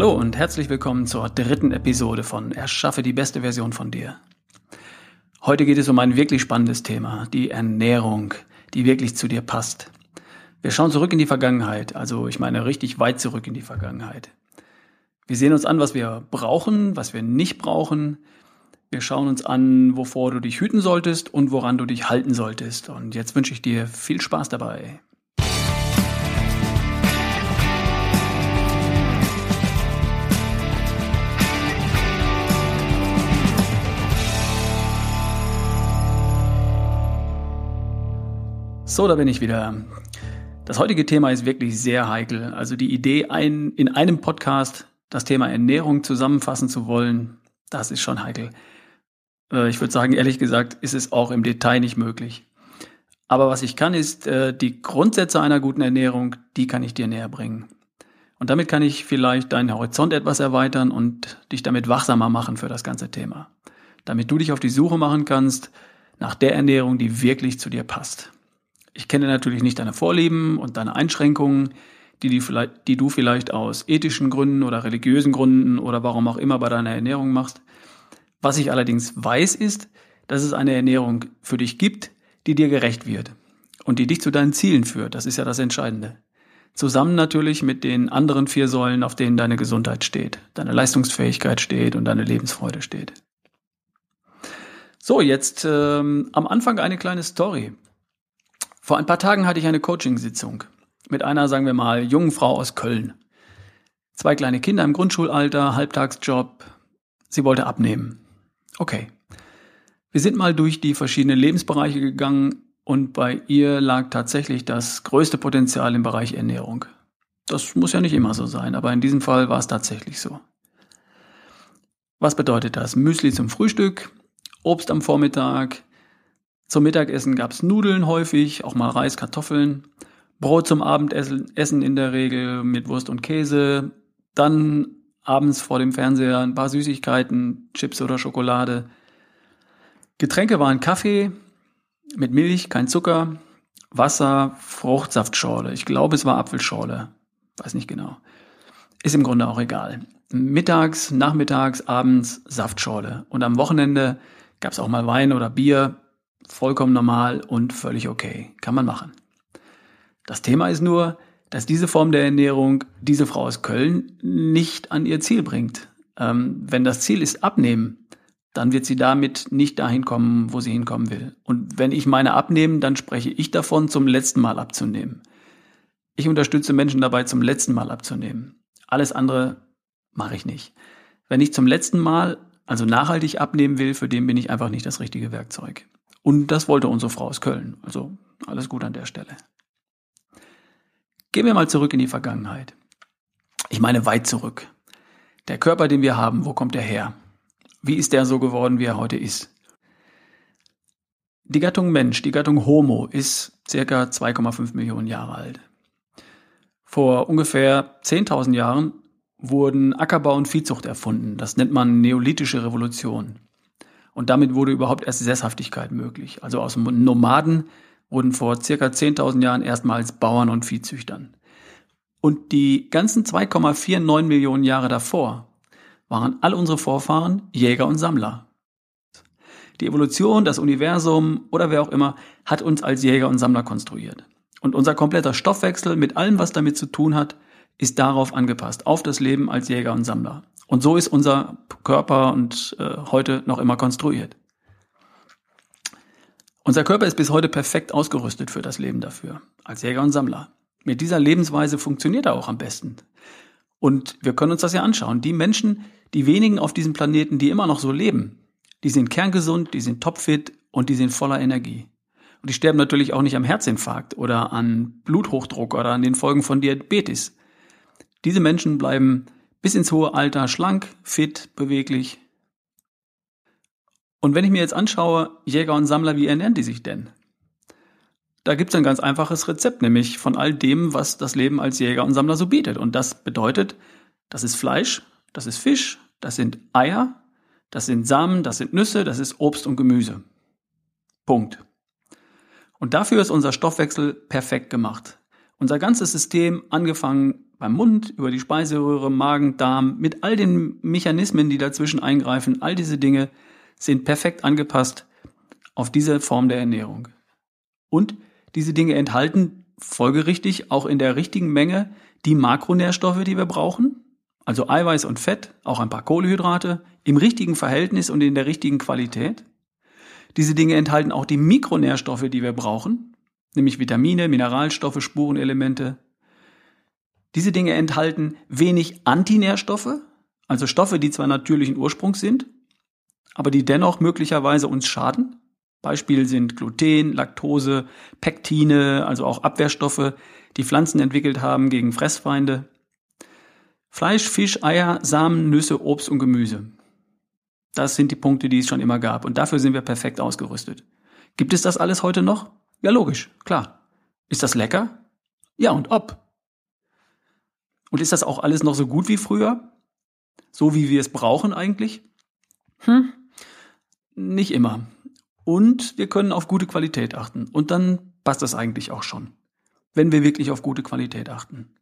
Hallo und herzlich willkommen zur dritten Episode von Erschaffe die beste Version von dir. Heute geht es um ein wirklich spannendes Thema, die Ernährung, die wirklich zu dir passt. Wir schauen zurück in die Vergangenheit, also ich meine richtig weit zurück in die Vergangenheit. Wir sehen uns an, was wir brauchen, was wir nicht brauchen. Wir schauen uns an, wovor du dich hüten solltest und woran du dich halten solltest. Und jetzt wünsche ich dir viel Spaß dabei. So, da bin ich wieder. Das heutige Thema ist wirklich sehr heikel. Also die Idee, ein, in einem Podcast das Thema Ernährung zusammenfassen zu wollen, das ist schon heikel. Äh, ich würde sagen, ehrlich gesagt, ist es auch im Detail nicht möglich. Aber was ich kann, ist äh, die Grundsätze einer guten Ernährung, die kann ich dir näher bringen. Und damit kann ich vielleicht deinen Horizont etwas erweitern und dich damit wachsamer machen für das ganze Thema. Damit du dich auf die Suche machen kannst nach der Ernährung, die wirklich zu dir passt. Ich kenne natürlich nicht deine Vorlieben und deine Einschränkungen, die, die, vielleicht, die du vielleicht aus ethischen Gründen oder religiösen Gründen oder warum auch immer bei deiner Ernährung machst. Was ich allerdings weiß, ist, dass es eine Ernährung für dich gibt, die dir gerecht wird und die dich zu deinen Zielen führt. Das ist ja das Entscheidende. Zusammen natürlich mit den anderen vier Säulen, auf denen deine Gesundheit steht, deine Leistungsfähigkeit steht und deine Lebensfreude steht. So, jetzt ähm, am Anfang eine kleine Story. Vor ein paar Tagen hatte ich eine Coachingsitzung mit einer, sagen wir mal, jungen Frau aus Köln. Zwei kleine Kinder im Grundschulalter, Halbtagsjob. Sie wollte abnehmen. Okay. Wir sind mal durch die verschiedenen Lebensbereiche gegangen und bei ihr lag tatsächlich das größte Potenzial im Bereich Ernährung. Das muss ja nicht immer so sein, aber in diesem Fall war es tatsächlich so. Was bedeutet das? Müsli zum Frühstück, Obst am Vormittag, zum Mittagessen gab's Nudeln häufig, auch mal Reis, Kartoffeln. Brot zum Abendessen Essen in der Regel mit Wurst und Käse. Dann abends vor dem Fernseher ein paar Süßigkeiten, Chips oder Schokolade. Getränke waren Kaffee mit Milch, kein Zucker, Wasser, Fruchtsaftschorle. Ich glaube, es war Apfelschorle. Weiß nicht genau. Ist im Grunde auch egal. Mittags, nachmittags, abends Saftschorle. Und am Wochenende gab's auch mal Wein oder Bier vollkommen normal und völlig okay. Kann man machen. Das Thema ist nur, dass diese Form der Ernährung diese Frau aus Köln nicht an ihr Ziel bringt. Ähm, wenn das Ziel ist abnehmen, dann wird sie damit nicht dahin kommen, wo sie hinkommen will. Und wenn ich meine abnehmen, dann spreche ich davon, zum letzten Mal abzunehmen. Ich unterstütze Menschen dabei, zum letzten Mal abzunehmen. Alles andere mache ich nicht. Wenn ich zum letzten Mal, also nachhaltig abnehmen will, für den bin ich einfach nicht das richtige Werkzeug. Und das wollte unsere Frau aus Köln. Also alles gut an der Stelle. Gehen wir mal zurück in die Vergangenheit. Ich meine weit zurück. Der Körper, den wir haben, wo kommt er her? Wie ist der so geworden, wie er heute ist? Die Gattung Mensch, die Gattung Homo, ist circa 2,5 Millionen Jahre alt. Vor ungefähr 10.000 Jahren wurden Ackerbau und Viehzucht erfunden. Das nennt man neolithische Revolution. Und damit wurde überhaupt erst Sesshaftigkeit möglich. Also aus Nomaden wurden vor circa 10.000 Jahren erstmals Bauern und Viehzüchtern. Und die ganzen 2,49 Millionen Jahre davor waren all unsere Vorfahren Jäger und Sammler. Die Evolution, das Universum oder wer auch immer hat uns als Jäger und Sammler konstruiert. Und unser kompletter Stoffwechsel mit allem, was damit zu tun hat, ist darauf angepasst, auf das Leben als Jäger und Sammler. Und so ist unser Körper und äh, heute noch immer konstruiert. Unser Körper ist bis heute perfekt ausgerüstet für das Leben dafür, als Jäger und Sammler. Mit dieser Lebensweise funktioniert er auch am besten. Und wir können uns das ja anschauen. Die Menschen, die wenigen auf diesem Planeten, die immer noch so leben, die sind kerngesund, die sind topfit und die sind voller Energie. Und die sterben natürlich auch nicht am Herzinfarkt oder an Bluthochdruck oder an den Folgen von Diabetes. Diese Menschen bleiben bis ins hohe Alter schlank, fit, beweglich. Und wenn ich mir jetzt anschaue, Jäger und Sammler, wie ernähren die sich denn? Da gibt es ein ganz einfaches Rezept, nämlich von all dem, was das Leben als Jäger und Sammler so bietet. Und das bedeutet, das ist Fleisch, das ist Fisch, das sind Eier, das sind Samen, das sind Nüsse, das ist Obst und Gemüse. Punkt. Und dafür ist unser Stoffwechsel perfekt gemacht. Unser ganzes System, angefangen beim Mund, über die Speiseröhre, Magen, Darm, mit all den Mechanismen, die dazwischen eingreifen, all diese Dinge sind perfekt angepasst auf diese Form der Ernährung. Und diese Dinge enthalten folgerichtig auch in der richtigen Menge die Makronährstoffe, die wir brauchen, also Eiweiß und Fett, auch ein paar Kohlehydrate, im richtigen Verhältnis und in der richtigen Qualität. Diese Dinge enthalten auch die Mikronährstoffe, die wir brauchen, nämlich Vitamine, Mineralstoffe, Spurenelemente. Diese Dinge enthalten wenig Antinährstoffe, also Stoffe, die zwar natürlichen Ursprungs sind, aber die dennoch möglicherweise uns schaden. Beispiel sind Gluten, Laktose, Pektine, also auch Abwehrstoffe, die Pflanzen entwickelt haben gegen Fressfeinde. Fleisch, Fisch, Eier, Samen, Nüsse, Obst und Gemüse. Das sind die Punkte, die es schon immer gab. Und dafür sind wir perfekt ausgerüstet. Gibt es das alles heute noch? Ja, logisch, klar. Ist das lecker? Ja, und ob. Und ist das auch alles noch so gut wie früher? So wie wir es brauchen eigentlich? Hm, nicht immer. Und wir können auf gute Qualität achten. Und dann passt das eigentlich auch schon. Wenn wir wirklich auf gute Qualität achten.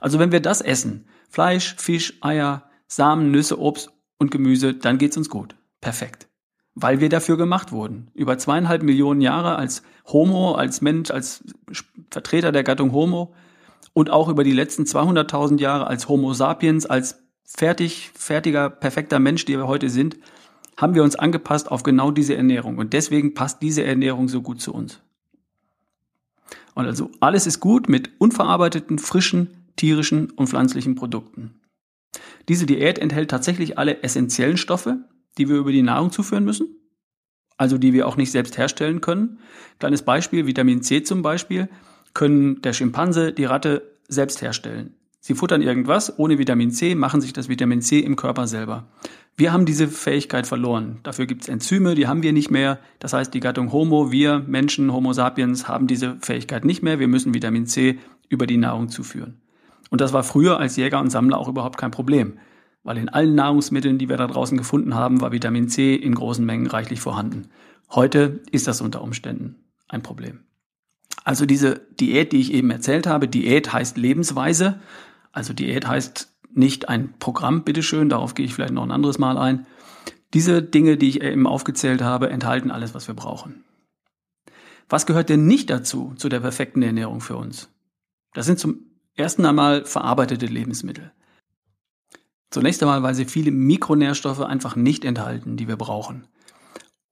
Also wenn wir das essen, Fleisch, Fisch, Eier, Samen, Nüsse, Obst und Gemüse, dann geht's uns gut. Perfekt. Weil wir dafür gemacht wurden. Über zweieinhalb Millionen Jahre als Homo, als Mensch, als Vertreter der Gattung Homo und auch über die letzten 200.000 Jahre als Homo sapiens, als fertig, fertiger, perfekter Mensch, die wir heute sind, haben wir uns angepasst auf genau diese Ernährung. Und deswegen passt diese Ernährung so gut zu uns. Und also alles ist gut mit unverarbeiteten, frischen, tierischen und pflanzlichen Produkten. Diese Diät enthält tatsächlich alle essentiellen Stoffe, die wir über die Nahrung zuführen müssen, also die wir auch nicht selbst herstellen können. Kleines Beispiel, Vitamin C zum Beispiel, können der Schimpanse, die Ratte selbst herstellen. Sie futtern irgendwas, ohne Vitamin C machen sich das Vitamin C im Körper selber. Wir haben diese Fähigkeit verloren. Dafür gibt es Enzyme, die haben wir nicht mehr. Das heißt, die Gattung Homo, wir Menschen, Homo sapiens, haben diese Fähigkeit nicht mehr. Wir müssen Vitamin C über die Nahrung zuführen. Und das war früher als Jäger und Sammler auch überhaupt kein Problem, weil in allen Nahrungsmitteln, die wir da draußen gefunden haben, war Vitamin C in großen Mengen reichlich vorhanden. Heute ist das unter Umständen ein Problem. Also diese Diät, die ich eben erzählt habe, Diät heißt Lebensweise. Also Diät heißt nicht ein Programm, bitteschön, darauf gehe ich vielleicht noch ein anderes Mal ein. Diese Dinge, die ich eben aufgezählt habe, enthalten alles, was wir brauchen. Was gehört denn nicht dazu, zu der perfekten Ernährung für uns? Das sind zum ersten einmal verarbeitete Lebensmittel. Zunächst einmal, weil sie viele Mikronährstoffe einfach nicht enthalten, die wir brauchen.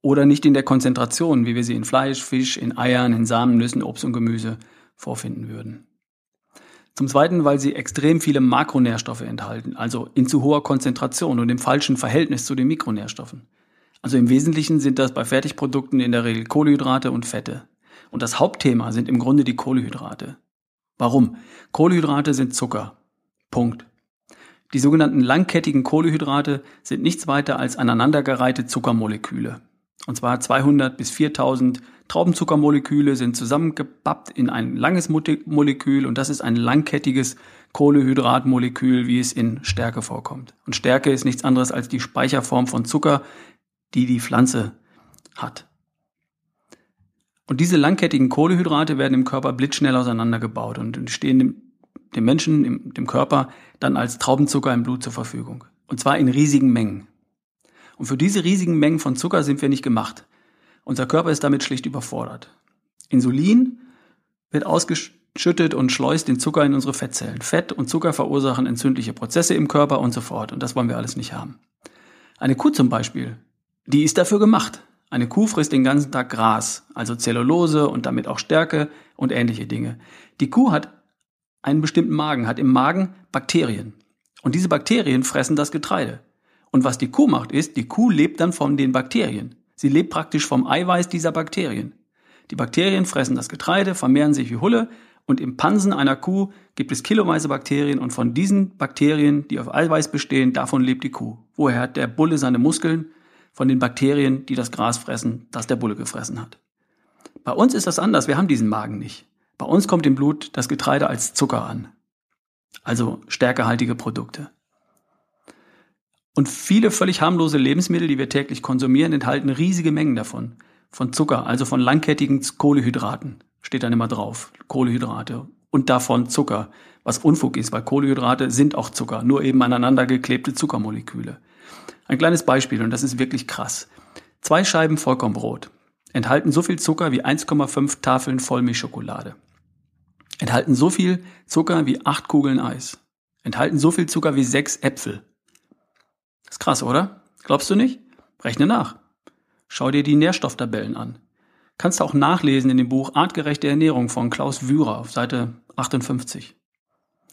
Oder nicht in der Konzentration, wie wir sie in Fleisch, Fisch, in Eiern, in Samen, Nüssen, Obst und Gemüse vorfinden würden. Zum Zweiten, weil sie extrem viele Makronährstoffe enthalten, also in zu hoher Konzentration und im falschen Verhältnis zu den Mikronährstoffen. Also im Wesentlichen sind das bei Fertigprodukten in der Regel Kohlenhydrate und Fette. Und das Hauptthema sind im Grunde die Kohlenhydrate. Warum? Kohlenhydrate sind Zucker. Punkt. Die sogenannten langkettigen Kohlenhydrate sind nichts weiter als aneinandergereihte Zuckermoleküle. Und zwar 200 bis 4000 Traubenzuckermoleküle sind zusammengepappt in ein langes Molekül und das ist ein langkettiges Kohlehydratmolekül, wie es in Stärke vorkommt. Und Stärke ist nichts anderes als die Speicherform von Zucker, die die Pflanze hat. Und diese langkettigen Kohlehydrate werden im Körper blitzschnell auseinandergebaut und stehen dem, dem Menschen, dem, dem Körper, dann als Traubenzucker im Blut zur Verfügung. Und zwar in riesigen Mengen. Und für diese riesigen Mengen von Zucker sind wir nicht gemacht. Unser Körper ist damit schlicht überfordert. Insulin wird ausgeschüttet und schleust den Zucker in unsere Fettzellen. Fett und Zucker verursachen entzündliche Prozesse im Körper und so fort. Und das wollen wir alles nicht haben. Eine Kuh zum Beispiel, die ist dafür gemacht. Eine Kuh frisst den ganzen Tag Gras, also Zellulose und damit auch Stärke und ähnliche Dinge. Die Kuh hat einen bestimmten Magen, hat im Magen Bakterien. Und diese Bakterien fressen das Getreide. Und was die Kuh macht, ist, die Kuh lebt dann von den Bakterien. Sie lebt praktisch vom Eiweiß dieser Bakterien. Die Bakterien fressen das Getreide, vermehren sich wie Hulle und im Pansen einer Kuh gibt es kiloweise Bakterien und von diesen Bakterien, die auf Eiweiß bestehen, davon lebt die Kuh. Woher hat der Bulle seine Muskeln? Von den Bakterien, die das Gras fressen, das der Bulle gefressen hat. Bei uns ist das anders, wir haben diesen Magen nicht. Bei uns kommt im Blut das Getreide als Zucker an. Also stärkehaltige Produkte. Und viele völlig harmlose Lebensmittel, die wir täglich konsumieren, enthalten riesige Mengen davon. Von Zucker, also von langkettigen Kohlehydraten, steht dann immer drauf. Kohlehydrate. und davon Zucker, was Unfug ist, weil Kohlenhydrate sind auch Zucker, nur eben aneinander geklebte Zuckermoleküle. Ein kleines Beispiel, und das ist wirklich krass. Zwei Scheiben Vollkornbrot enthalten so viel Zucker wie 1,5 Tafeln Vollmilchschokolade. Enthalten so viel Zucker wie acht Kugeln Eis. Enthalten so viel Zucker wie sechs Äpfel. Ist krass, oder? Glaubst du nicht? Rechne nach. Schau dir die Nährstofftabellen an. Kannst du auch nachlesen in dem Buch Artgerechte Ernährung von Klaus Wührer auf Seite 58.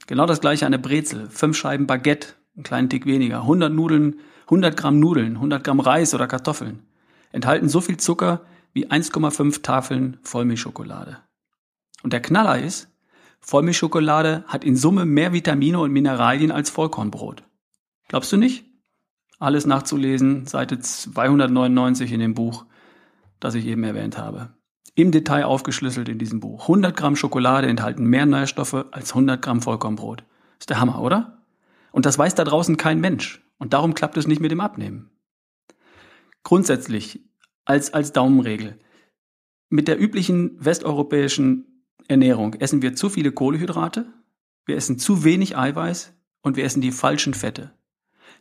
Genau das gleiche an der Brezel. Fünf Scheiben Baguette, einen kleinen Tick weniger. 100 Nudeln, 100 Gramm Nudeln, 100 Gramm Reis oder Kartoffeln. Enthalten so viel Zucker wie 1,5 Tafeln Vollmilchschokolade. Und der Knaller ist, Vollmilchschokolade hat in Summe mehr Vitamine und Mineralien als Vollkornbrot. Glaubst du nicht? Alles nachzulesen, Seite 299 in dem Buch, das ich eben erwähnt habe. Im Detail aufgeschlüsselt in diesem Buch. 100 Gramm Schokolade enthalten mehr Nährstoffe als 100 Gramm Vollkornbrot. Ist der Hammer, oder? Und das weiß da draußen kein Mensch. Und darum klappt es nicht mit dem Abnehmen. Grundsätzlich, als, als Daumenregel. Mit der üblichen westeuropäischen Ernährung essen wir zu viele Kohlehydrate, wir essen zu wenig Eiweiß und wir essen die falschen Fette.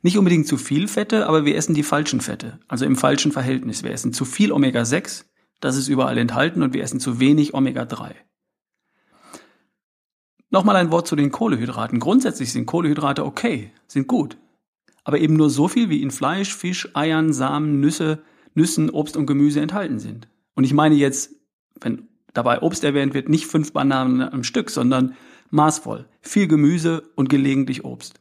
Nicht unbedingt zu viel Fette, aber wir essen die falschen Fette, also im falschen Verhältnis. Wir essen zu viel Omega-6, das ist überall enthalten und wir essen zu wenig Omega-3. Nochmal ein Wort zu den Kohlehydraten. Grundsätzlich sind Kohlehydrate okay, sind gut. Aber eben nur so viel, wie in Fleisch, Fisch, Eiern, Samen, Nüsse, Nüssen, Obst und Gemüse enthalten sind. Und ich meine jetzt, wenn dabei Obst erwähnt wird, nicht fünf Bananen am Stück, sondern maßvoll. Viel Gemüse und gelegentlich Obst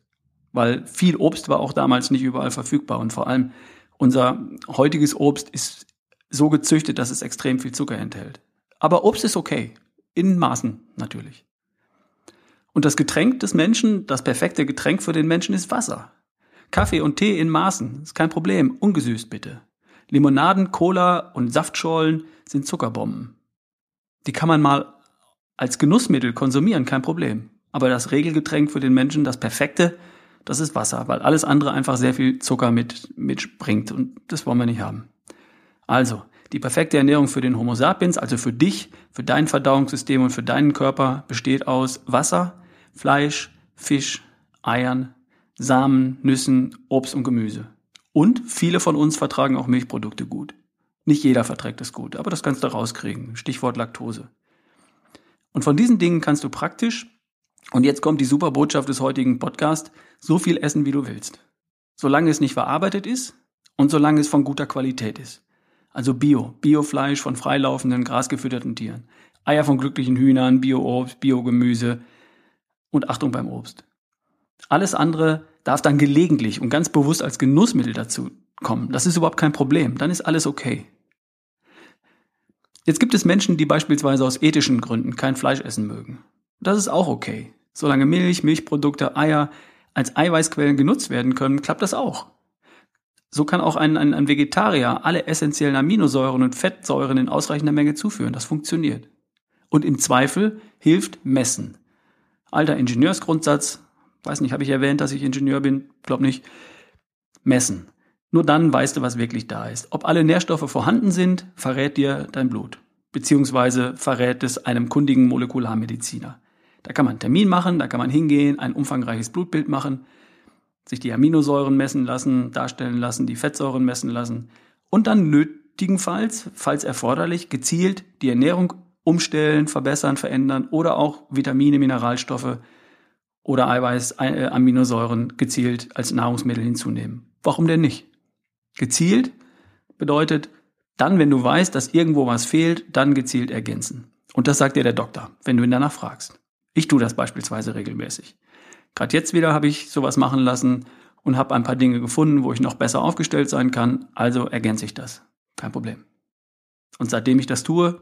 weil viel Obst war auch damals nicht überall verfügbar und vor allem unser heutiges Obst ist so gezüchtet, dass es extrem viel Zucker enthält. Aber Obst ist okay, in Maßen natürlich. Und das Getränk des Menschen, das perfekte Getränk für den Menschen ist Wasser. Kaffee und Tee in Maßen, ist kein Problem, ungesüßt bitte. Limonaden, Cola und Saftschorlen sind Zuckerbomben. Die kann man mal als Genussmittel konsumieren, kein Problem. Aber das Regelgetränk für den Menschen, das perfekte, das ist Wasser, weil alles andere einfach sehr viel Zucker mit, mitbringt und das wollen wir nicht haben. Also, die perfekte Ernährung für den Homo sapiens, also für dich, für dein Verdauungssystem und für deinen Körper, besteht aus Wasser, Fleisch, Fisch, Eiern, Samen, Nüssen, Obst und Gemüse. Und viele von uns vertragen auch Milchprodukte gut. Nicht jeder verträgt es gut, aber das kannst du rauskriegen. Stichwort Laktose. Und von diesen Dingen kannst du praktisch und jetzt kommt die super Botschaft des heutigen Podcasts. So viel essen, wie du willst. Solange es nicht verarbeitet ist und solange es von guter Qualität ist. Also Bio, Biofleisch von freilaufenden, grasgefütterten Tieren. Eier von glücklichen Hühnern, Bio-Obst, Biogemüse und Achtung beim Obst. Alles andere darf dann gelegentlich und ganz bewusst als Genussmittel dazu kommen. Das ist überhaupt kein Problem. Dann ist alles okay. Jetzt gibt es Menschen, die beispielsweise aus ethischen Gründen kein Fleisch essen mögen. Das ist auch okay. Solange Milch, Milchprodukte, Eier als Eiweißquellen genutzt werden können, klappt das auch. So kann auch ein, ein, ein Vegetarier alle essentiellen Aminosäuren und Fettsäuren in ausreichender Menge zuführen. Das funktioniert. Und im Zweifel hilft Messen. Alter Ingenieursgrundsatz, weiß nicht, habe ich erwähnt, dass ich Ingenieur bin? Glaub nicht. Messen. Nur dann weißt du, was wirklich da ist. Ob alle Nährstoffe vorhanden sind, verrät dir dein Blut. Beziehungsweise verrät es einem kundigen Molekularmediziner. Da kann man einen Termin machen, da kann man hingehen, ein umfangreiches Blutbild machen, sich die Aminosäuren messen lassen, darstellen lassen, die Fettsäuren messen lassen und dann nötigenfalls, falls erforderlich, gezielt die Ernährung umstellen, verbessern, verändern oder auch Vitamine, Mineralstoffe oder Eiweiß, äh, Aminosäuren gezielt als Nahrungsmittel hinzunehmen. Warum denn nicht? Gezielt bedeutet, dann, wenn du weißt, dass irgendwo was fehlt, dann gezielt ergänzen. Und das sagt dir der Doktor, wenn du ihn danach fragst. Ich tue das beispielsweise regelmäßig. Gerade jetzt wieder habe ich sowas machen lassen und habe ein paar Dinge gefunden, wo ich noch besser aufgestellt sein kann, also ergänze ich das. Kein Problem. Und seitdem ich das tue,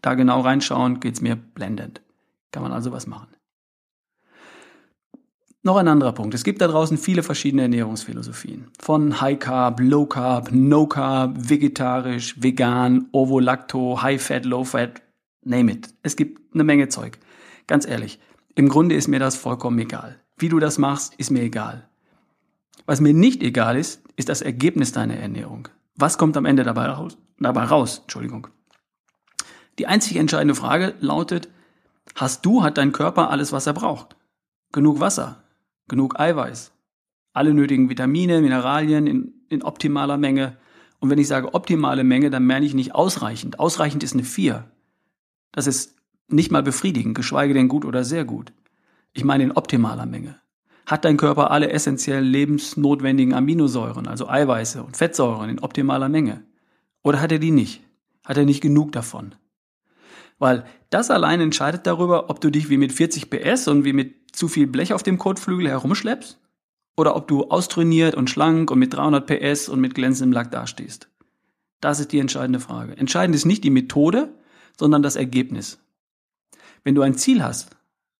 da genau reinschauen, geht's mir blendend. Kann man also was machen. Noch ein anderer Punkt. Es gibt da draußen viele verschiedene Ernährungsphilosophien. Von High Carb, Low Carb, No Carb, vegetarisch, vegan, Ovo-Lacto, High Fat, Low Fat, name it. Es gibt eine Menge Zeug. Ganz ehrlich, im Grunde ist mir das vollkommen egal. Wie du das machst, ist mir egal. Was mir nicht egal ist, ist das Ergebnis deiner Ernährung. Was kommt am Ende dabei raus? Dabei raus, Entschuldigung. Die einzig entscheidende Frage lautet, Hast du, hat dein Körper alles, was er braucht. Genug Wasser, genug Eiweiß, alle nötigen Vitamine, Mineralien in, in optimaler Menge. Und wenn ich sage optimale Menge, dann meine ich nicht ausreichend. Ausreichend ist eine 4. Das ist nicht mal befriedigend, geschweige denn gut oder sehr gut. Ich meine in optimaler Menge. Hat dein Körper alle essentiell lebensnotwendigen Aminosäuren, also Eiweiße und Fettsäuren in optimaler Menge? Oder hat er die nicht? Hat er nicht genug davon? Weil das allein entscheidet darüber, ob du dich wie mit 40 PS und wie mit zu viel Blech auf dem Kotflügel herumschleppst oder ob du austrainiert und schlank und mit 300 PS und mit glänzendem Lack dastehst. Das ist die entscheidende Frage. Entscheidend ist nicht die Methode, sondern das Ergebnis. Wenn du ein Ziel hast,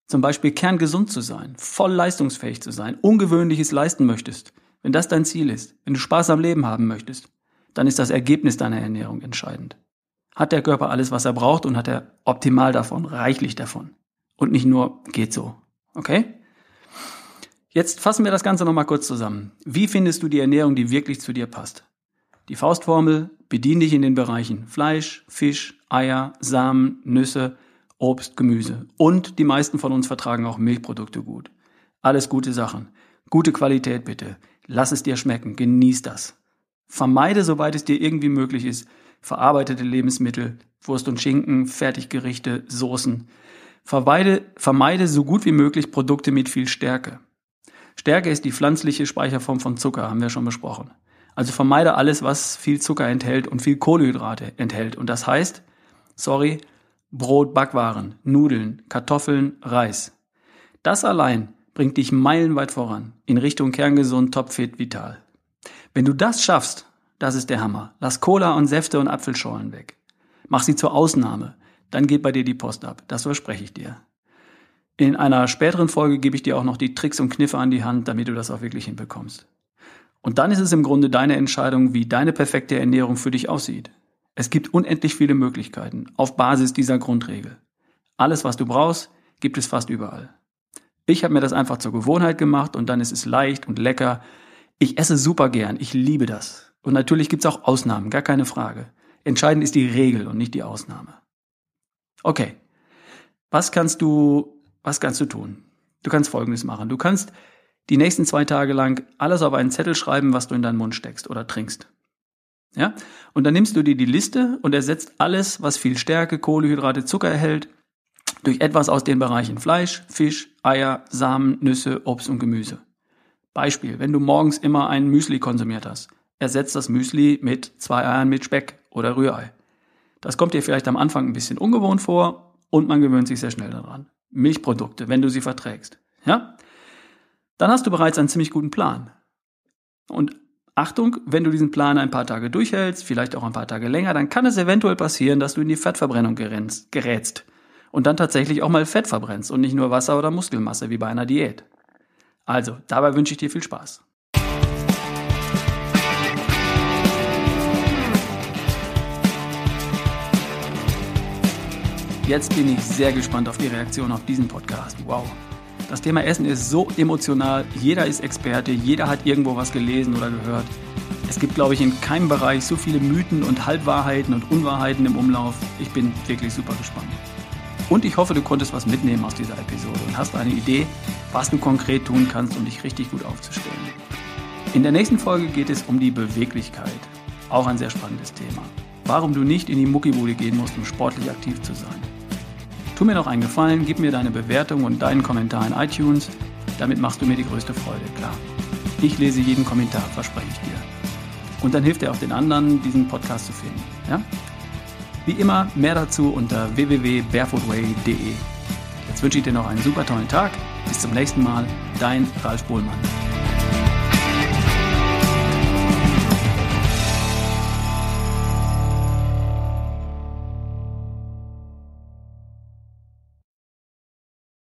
zum Beispiel kerngesund zu sein, voll leistungsfähig zu sein, ungewöhnliches leisten möchtest, wenn das dein Ziel ist, wenn du Spaß am Leben haben möchtest, dann ist das Ergebnis deiner Ernährung entscheidend. Hat der Körper alles, was er braucht und hat er optimal davon, reichlich davon. Und nicht nur geht so. Okay? Jetzt fassen wir das Ganze nochmal kurz zusammen. Wie findest du die Ernährung, die wirklich zu dir passt? Die Faustformel, bedien dich in den Bereichen Fleisch, Fisch, Eier, Samen, Nüsse, Obst, Gemüse. Und die meisten von uns vertragen auch Milchprodukte gut. Alles gute Sachen. Gute Qualität bitte. Lass es dir schmecken. Genieß das. Vermeide, soweit es dir irgendwie möglich ist, verarbeitete Lebensmittel, Wurst und Schinken, Fertiggerichte, Soßen. Vermeide, vermeide so gut wie möglich Produkte mit viel Stärke. Stärke ist die pflanzliche Speicherform von Zucker, haben wir schon besprochen. Also vermeide alles, was viel Zucker enthält und viel Kohlenhydrate enthält. Und das heißt, sorry, Brot, Backwaren, Nudeln, Kartoffeln, Reis. Das allein bringt dich meilenweit voran in Richtung kerngesund, topfit, vital. Wenn du das schaffst, das ist der Hammer. Lass Cola und Säfte und Apfelschorlen weg. Mach sie zur Ausnahme. Dann geht bei dir die Post ab. Das verspreche ich dir. In einer späteren Folge gebe ich dir auch noch die Tricks und Kniffe an die Hand, damit du das auch wirklich hinbekommst. Und dann ist es im Grunde deine Entscheidung, wie deine perfekte Ernährung für dich aussieht. Es gibt unendlich viele Möglichkeiten auf Basis dieser Grundregel. Alles, was du brauchst, gibt es fast überall. Ich habe mir das einfach zur Gewohnheit gemacht und dann ist es leicht und lecker. Ich esse super gern, ich liebe das. Und natürlich gibt es auch Ausnahmen, gar keine Frage. Entscheidend ist die Regel und nicht die Ausnahme. Okay, was kannst du was kannst du tun? Du kannst Folgendes machen. Du kannst die nächsten zwei Tage lang alles auf einen Zettel schreiben, was du in deinen Mund steckst oder trinkst. Ja? Und dann nimmst du dir die Liste und ersetzt alles, was viel Stärke, Kohlehydrate, Zucker erhält, durch etwas aus den Bereichen Fleisch, Fisch, Eier, Samen, Nüsse, Obst und Gemüse. Beispiel, wenn du morgens immer ein Müsli konsumiert hast, ersetzt das Müsli mit zwei Eiern mit Speck oder Rührei. Das kommt dir vielleicht am Anfang ein bisschen ungewohnt vor und man gewöhnt sich sehr schnell daran. Milchprodukte, wenn du sie verträgst. Ja? Dann hast du bereits einen ziemlich guten Plan. Und Achtung, wenn du diesen Plan ein paar Tage durchhältst, vielleicht auch ein paar Tage länger, dann kann es eventuell passieren, dass du in die Fettverbrennung gerätst und dann tatsächlich auch mal Fett verbrennst und nicht nur Wasser oder Muskelmasse wie bei einer Diät. Also, dabei wünsche ich dir viel Spaß. Jetzt bin ich sehr gespannt auf die Reaktion auf diesen Podcast. Wow. Das Thema Essen ist so emotional. Jeder ist Experte, jeder hat irgendwo was gelesen oder gehört. Es gibt, glaube ich, in keinem Bereich so viele Mythen und Halbwahrheiten und Unwahrheiten im Umlauf. Ich bin wirklich super gespannt. Und ich hoffe, du konntest was mitnehmen aus dieser Episode und hast eine Idee, was du konkret tun kannst, um dich richtig gut aufzustellen. In der nächsten Folge geht es um die Beweglichkeit. Auch ein sehr spannendes Thema. Warum du nicht in die Muckibude gehen musst, um sportlich aktiv zu sein. Tu mir noch einen Gefallen, gib mir deine Bewertung und deinen Kommentar in iTunes. Damit machst du mir die größte Freude, klar. Ich lese jeden Kommentar, verspreche ich dir. Und dann hilft er auch den anderen, diesen Podcast zu finden. Ja? Wie immer, mehr dazu unter www.barefootway.de. Jetzt wünsche ich dir noch einen super tollen Tag. Bis zum nächsten Mal. Dein Ralf Bohlmann.